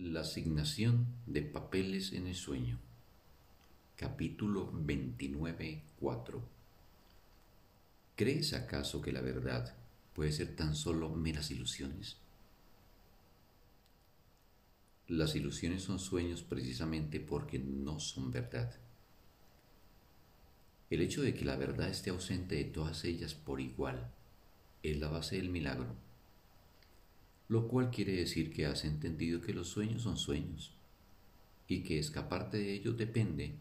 La asignación de papeles en el sueño. Capítulo 29.4. ¿Crees acaso que la verdad puede ser tan solo meras ilusiones? Las ilusiones son sueños precisamente porque no son verdad. El hecho de que la verdad esté ausente de todas ellas por igual es la base del milagro lo cual quiere decir que has entendido que los sueños son sueños y que escaparte de ellos depende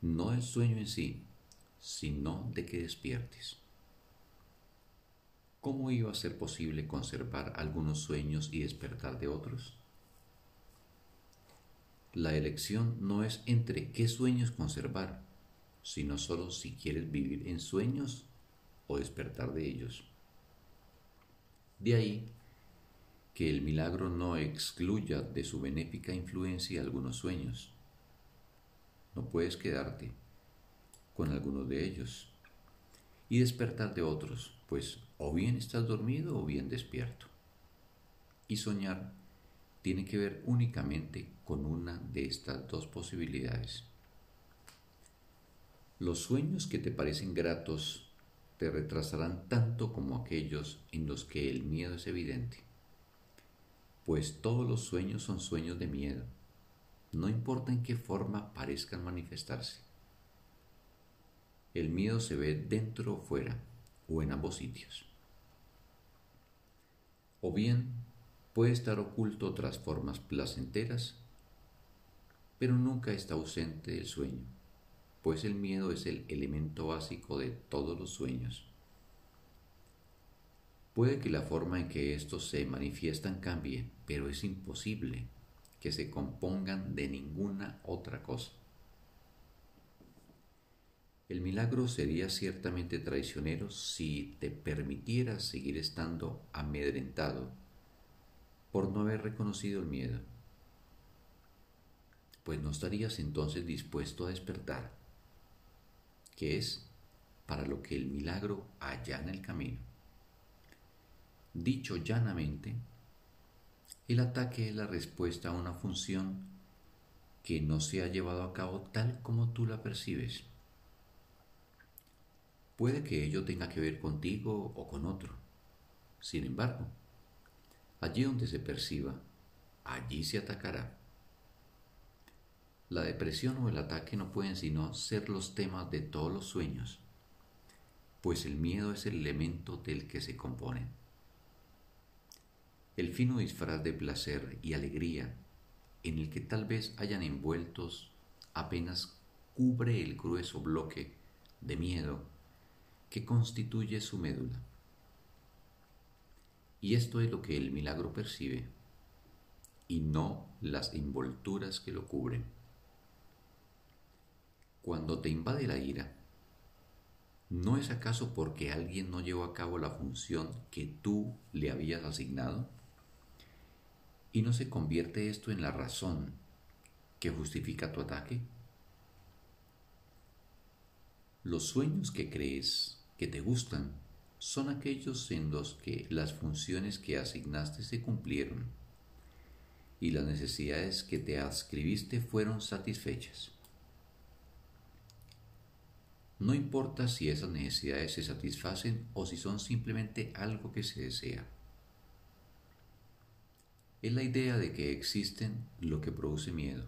no del sueño en sí, sino de que despiertes. ¿Cómo iba a ser posible conservar algunos sueños y despertar de otros? La elección no es entre qué sueños conservar, sino solo si quieres vivir en sueños o despertar de ellos. De ahí que el milagro no excluya de su benéfica influencia algunos sueños. No puedes quedarte con algunos de ellos y despertar de otros, pues o bien estás dormido o bien despierto. Y soñar tiene que ver únicamente con una de estas dos posibilidades. Los sueños que te parecen gratos te retrasarán tanto como aquellos en los que el miedo es evidente pues todos los sueños son sueños de miedo, no importa en qué forma parezcan manifestarse. El miedo se ve dentro o fuera, o en ambos sitios. O bien puede estar oculto tras formas placenteras, pero nunca está ausente del sueño, pues el miedo es el elemento básico de todos los sueños. Puede que la forma en que estos se manifiestan cambie, pero es imposible que se compongan de ninguna otra cosa. El milagro sería ciertamente traicionero si te permitieras seguir estando amedrentado por no haber reconocido el miedo, pues no estarías entonces dispuesto a despertar, que es para lo que el milagro allana el camino. Dicho llanamente, el ataque es la respuesta a una función que no se ha llevado a cabo tal como tú la percibes. Puede que ello tenga que ver contigo o con otro. Sin embargo, allí donde se perciba, allí se atacará. La depresión o el ataque no pueden sino ser los temas de todos los sueños, pues el miedo es el elemento del que se componen. El fino disfraz de placer y alegría en el que tal vez hayan envueltos apenas cubre el grueso bloque de miedo que constituye su médula. Y esto es lo que el milagro percibe, y no las envolturas que lo cubren. Cuando te invade la ira, ¿no es acaso porque alguien no llevó a cabo la función que tú le habías asignado? ¿Y no se convierte esto en la razón que justifica tu ataque? Los sueños que crees que te gustan son aquellos en los que las funciones que asignaste se cumplieron y las necesidades que te adscribiste fueron satisfechas. No importa si esas necesidades se satisfacen o si son simplemente algo que se desea es la idea de que existen lo que produce miedo.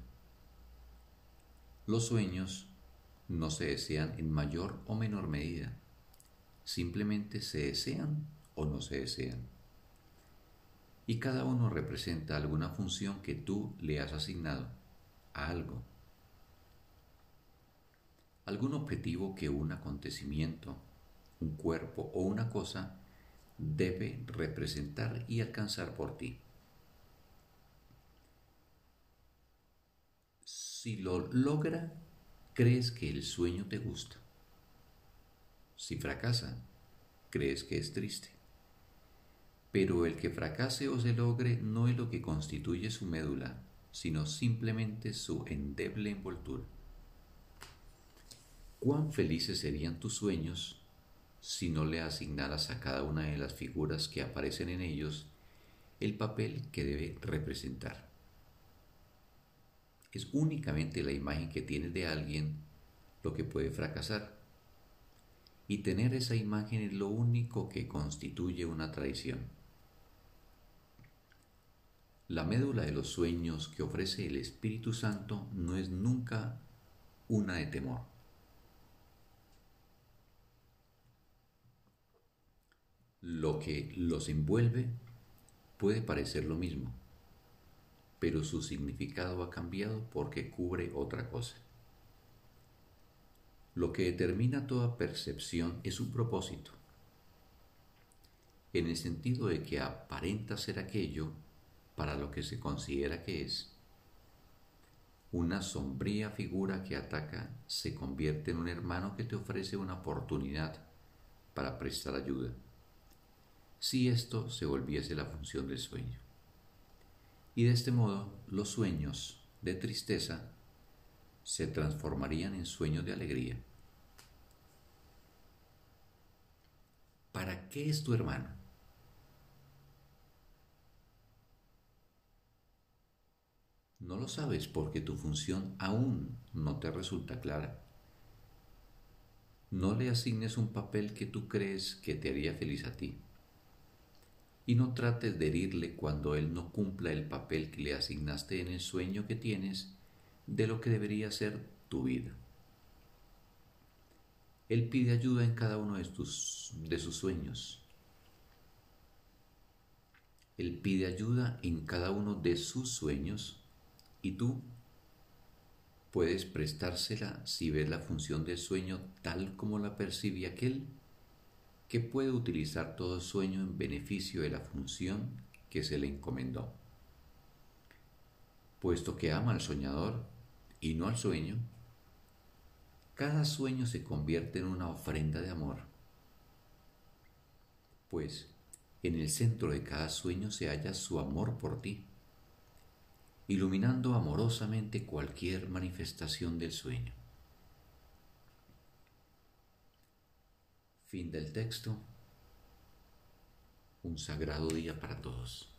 Los sueños no se desean en mayor o menor medida, simplemente se desean o no se desean. Y cada uno representa alguna función que tú le has asignado a algo. Algún objetivo que un acontecimiento, un cuerpo o una cosa debe representar y alcanzar por ti. Si lo logra, crees que el sueño te gusta. Si fracasa, crees que es triste. Pero el que fracase o se logre no es lo que constituye su médula, sino simplemente su endeble envoltura. ¿Cuán felices serían tus sueños si no le asignaras a cada una de las figuras que aparecen en ellos el papel que debe representar? Es únicamente la imagen que tienes de alguien lo que puede fracasar. Y tener esa imagen es lo único que constituye una traición. La médula de los sueños que ofrece el Espíritu Santo no es nunca una de temor. Lo que los envuelve puede parecer lo mismo, pero su significado ha cambiado porque cubre otra cosa. Lo que determina toda percepción es su propósito, en el sentido de que aparenta ser aquello para lo que se considera que es. Una sombría figura que ataca se convierte en un hermano que te ofrece una oportunidad para prestar ayuda, si esto se volviese la función del sueño. Y de este modo los sueños de tristeza se transformarían en sueños de alegría. ¿Para qué es tu hermano? No lo sabes porque tu función aún no te resulta clara. No le asignes un papel que tú crees que te haría feliz a ti. Y no trates de herirle cuando él no cumpla el papel que le asignaste en el sueño que tienes de lo que debería ser tu vida. Él pide ayuda en cada uno de, tus, de sus sueños. Él pide ayuda en cada uno de sus sueños y tú puedes prestársela si ves la función del sueño tal como la percibe aquel que puede utilizar todo sueño en beneficio de la función que se le encomendó. Puesto que ama al soñador y no al sueño, cada sueño se convierte en una ofrenda de amor, pues en el centro de cada sueño se halla su amor por ti iluminando amorosamente cualquier manifestación del sueño. Fin del texto. Un sagrado día para todos.